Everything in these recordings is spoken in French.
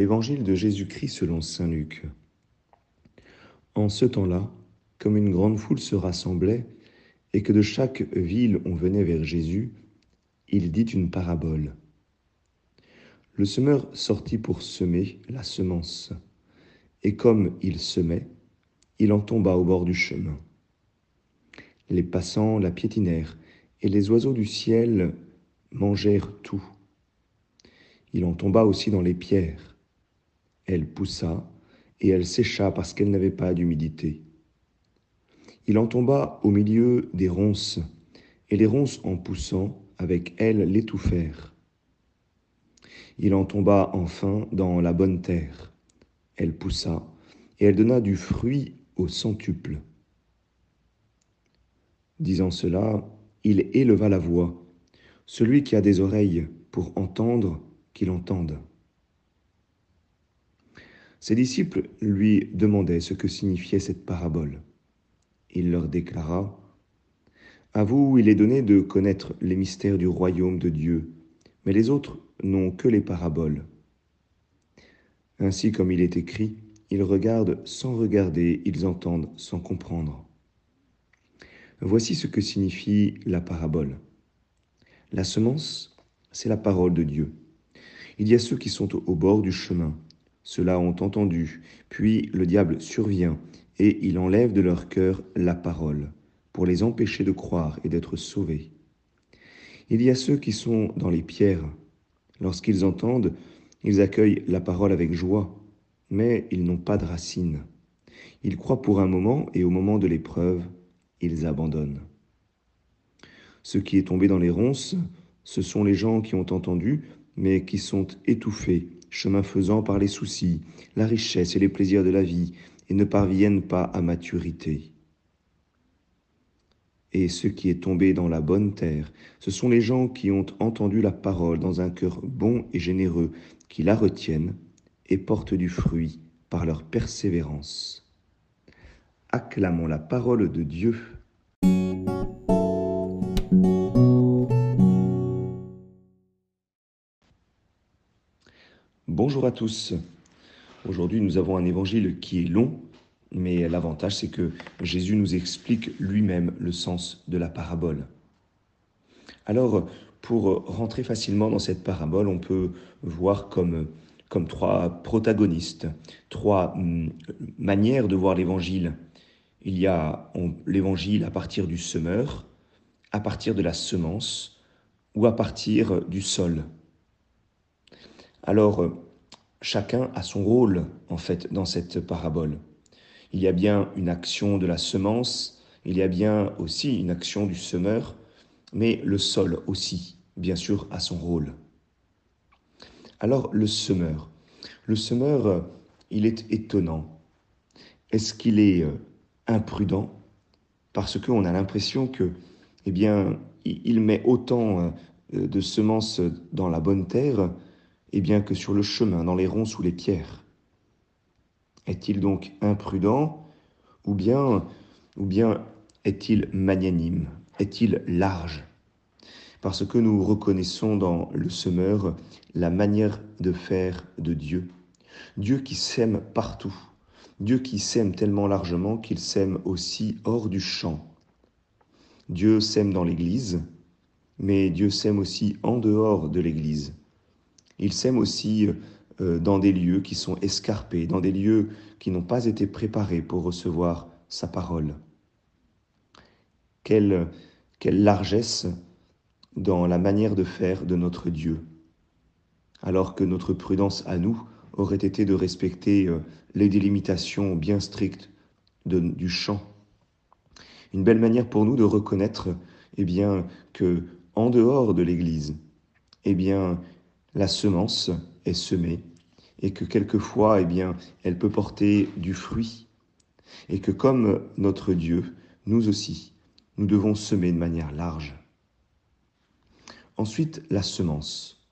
L'évangile de Jésus-Christ selon Saint Luc. En ce temps-là, comme une grande foule se rassemblait et que de chaque ville on venait vers Jésus, il dit une parabole. Le semeur sortit pour semer la semence, et comme il semait, il en tomba au bord du chemin. Les passants la piétinèrent, et les oiseaux du ciel mangèrent tout. Il en tomba aussi dans les pierres. Elle poussa, et elle sécha parce qu'elle n'avait pas d'humidité. Il en tomba au milieu des ronces, et les ronces en poussant avec elles l'étouffèrent. Il en tomba enfin dans la bonne terre. Elle poussa, et elle donna du fruit au centuple. Disant cela, il éleva la voix. Celui qui a des oreilles pour entendre, qu'il entende. Ses disciples lui demandaient ce que signifiait cette parabole. Il leur déclara, À vous il est donné de connaître les mystères du royaume de Dieu, mais les autres n'ont que les paraboles. Ainsi comme il est écrit, ils regardent sans regarder, ils entendent sans comprendre. Voici ce que signifie la parabole. La semence, c'est la parole de Dieu. Il y a ceux qui sont au bord du chemin. Ceux-là ont entendu, puis le diable survient et il enlève de leur cœur la parole pour les empêcher de croire et d'être sauvés. Il y a ceux qui sont dans les pierres. Lorsqu'ils entendent, ils accueillent la parole avec joie, mais ils n'ont pas de racines. Ils croient pour un moment et au moment de l'épreuve, ils abandonnent. Ce qui est tombé dans les ronces, ce sont les gens qui ont entendu, mais qui sont étouffés, chemin faisant par les soucis, la richesse et les plaisirs de la vie, et ne parviennent pas à maturité. Et ce qui est tombé dans la bonne terre, ce sont les gens qui ont entendu la parole dans un cœur bon et généreux, qui la retiennent et portent du fruit par leur persévérance. Acclamons la parole de Dieu. Bonjour à tous. Aujourd'hui, nous avons un évangile qui est long, mais l'avantage, c'est que Jésus nous explique lui-même le sens de la parabole. Alors, pour rentrer facilement dans cette parabole, on peut voir comme, comme trois protagonistes, trois hum, manières de voir l'évangile. Il y a l'évangile à partir du semeur, à partir de la semence ou à partir du sol. Alors, chacun a son rôle, en fait, dans cette parabole. Il y a bien une action de la semence, il y a bien aussi une action du semeur, mais le sol aussi, bien sûr, a son rôle. Alors, le semeur. Le semeur, il est étonnant. Est-ce qu'il est euh, imprudent? Parce qu'on a l'impression que, eh bien, il met autant euh, de semences dans la bonne terre, eh bien, que sur le chemin, dans les ronces ou les pierres. Est-il donc imprudent ou bien, ou bien est-il magnanime Est-il large? Parce que nous reconnaissons dans le semeur la manière de faire de Dieu. Dieu qui sème partout. Dieu qui sème tellement largement qu'il sème aussi hors du champ. Dieu sème dans l'Église, mais Dieu sème aussi en dehors de l'Église. Il sème aussi euh, dans des lieux qui sont escarpés, dans des lieux qui n'ont pas été préparés pour recevoir sa parole. Quelle, quelle largesse dans la manière de faire de notre Dieu, alors que notre prudence à nous aurait été de respecter euh, les délimitations bien strictes du champ. Une belle manière pour nous de reconnaître eh bien, que en dehors de l'Église, eh bien, la semence est semée et que quelquefois, eh bien, elle peut porter du fruit et que comme notre Dieu, nous aussi, nous devons semer de manière large. Ensuite, la semence.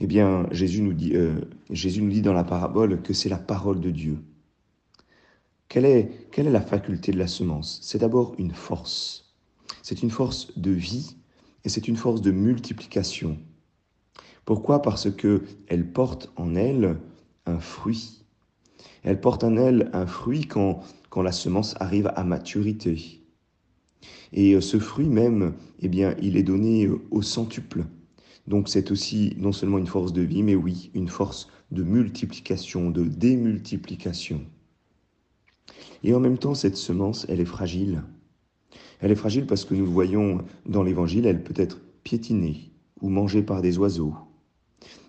Eh bien, Jésus nous dit, euh, Jésus nous dit dans la parabole que c'est la parole de Dieu. Quelle est, quelle est la faculté de la semence? C'est d'abord une force. C'est une force de vie et c'est une force de multiplication. Pourquoi? Parce que elle porte en elle un fruit. Elle porte en elle un fruit quand, quand la semence arrive à maturité. Et euh, ce fruit même, eh bien, il est donné au centuple. Donc c'est aussi non seulement une force de vie, mais oui, une force de multiplication, de démultiplication. Et en même temps, cette semence, elle est fragile. Elle est fragile parce que nous le voyons dans l'Évangile, elle peut être piétinée ou mangée par des oiseaux.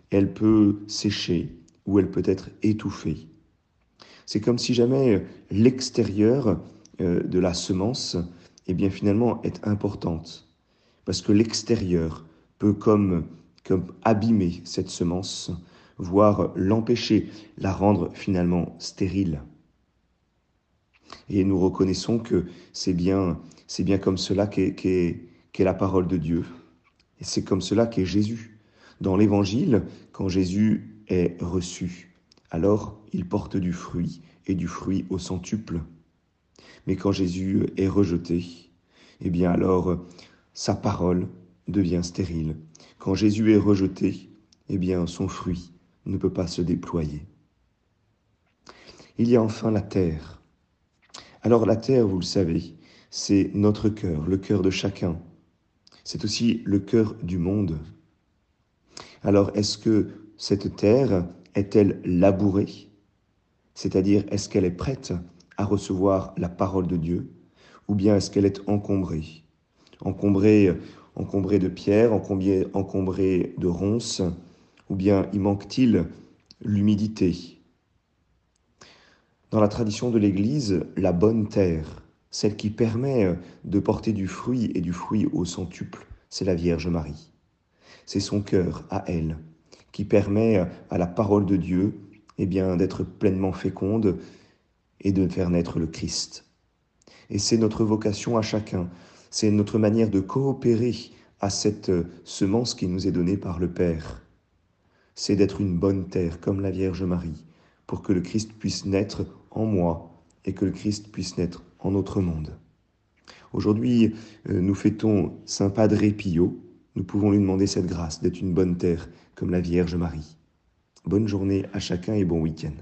Elle peut sécher ou elle peut être étouffée. C'est comme si jamais l'extérieur euh, de la semence, eh bien finalement, est importante. Parce que l'extérieur peut comme, comme abîmer cette semence, voire l'empêcher, la rendre finalement stérile. Et nous reconnaissons que c'est bien, c'est bien comme cela qu'est la parole de Dieu. Et c'est comme cela qu'est Jésus. Dans l'Évangile, quand Jésus est reçu, alors il porte du fruit et du fruit au centuple. Mais quand Jésus est rejeté, eh bien alors sa parole devient stérile. Quand Jésus est rejeté, eh bien son fruit ne peut pas se déployer. Il y a enfin la terre. Alors la terre, vous le savez, c'est notre cœur, le cœur de chacun. C'est aussi le cœur du monde. Alors est-ce que cette terre est-elle labourée? C'est-à-dire est-ce qu'elle est prête à recevoir la parole de Dieu? Ou bien est-ce qu'elle est encombrée? Encombrée, encombrée de pierres, encombrée, encombrée de ronces, ou bien y manque-t-il l'humidité? Dans la tradition de l'Église, la bonne terre, celle qui permet de porter du fruit et du fruit au centuple, c'est la Vierge Marie. C'est son cœur à elle qui permet à la parole de Dieu eh bien d'être pleinement féconde et de faire naître le Christ. Et c'est notre vocation à chacun, c'est notre manière de coopérer à cette semence qui nous est donnée par le Père. C'est d'être une bonne terre comme la Vierge Marie, pour que le Christ puisse naître en moi et que le Christ puisse naître en notre monde. Aujourd'hui, euh, nous fêtons Saint Padre Pio. Nous pouvons lui demander cette grâce d'être une bonne terre comme la Vierge Marie. Bonne journée à chacun et bon week-end.